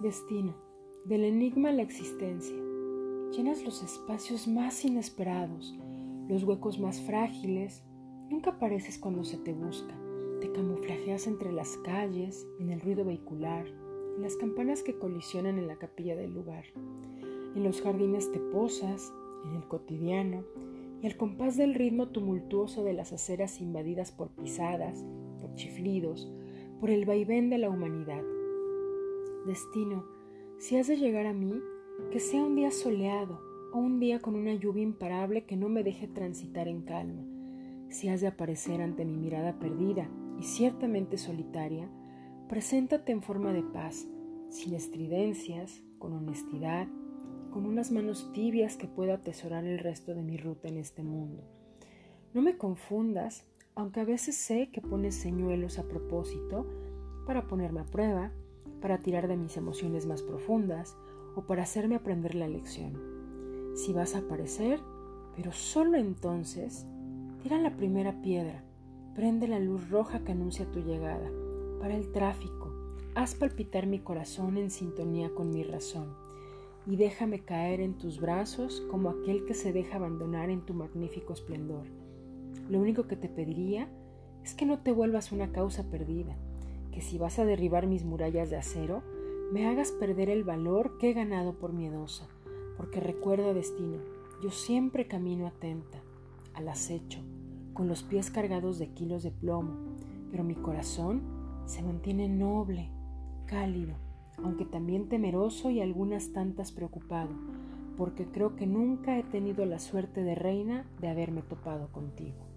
Destino. Del enigma a la existencia. Llenas los espacios más inesperados, los huecos más frágiles. Nunca apareces cuando se te busca. Te camuflajeas entre las calles, en el ruido vehicular, en las campanas que colisionan en la capilla del lugar. En los jardines te posas, en el cotidiano, y al compás del ritmo tumultuoso de las aceras invadidas por pisadas, por chiflidos, por el vaivén de la humanidad Destino, si has de llegar a mí, que sea un día soleado o un día con una lluvia imparable que no me deje transitar en calma. Si has de aparecer ante mi mirada perdida y ciertamente solitaria, preséntate en forma de paz, sin estridencias, con honestidad, con unas manos tibias que pueda atesorar el resto de mi ruta en este mundo. No me confundas, aunque a veces sé que pones señuelos a propósito para ponerme a prueba, para tirar de mis emociones más profundas o para hacerme aprender la lección. Si vas a aparecer, pero solo entonces, tira la primera piedra, prende la luz roja que anuncia tu llegada, para el tráfico, haz palpitar mi corazón en sintonía con mi razón y déjame caer en tus brazos como aquel que se deja abandonar en tu magnífico esplendor. Lo único que te pediría es que no te vuelvas una causa perdida, que si vas a derribar mis murallas de acero, me hagas perder el valor que he ganado por miedosa, porque recuerda destino, yo siempre camino atenta, al acecho, con los pies cargados de kilos de plomo, pero mi corazón se mantiene noble, cálido, aunque también temeroso y algunas tantas preocupado, porque creo que nunca he tenido la suerte de reina de haberme topado contigo.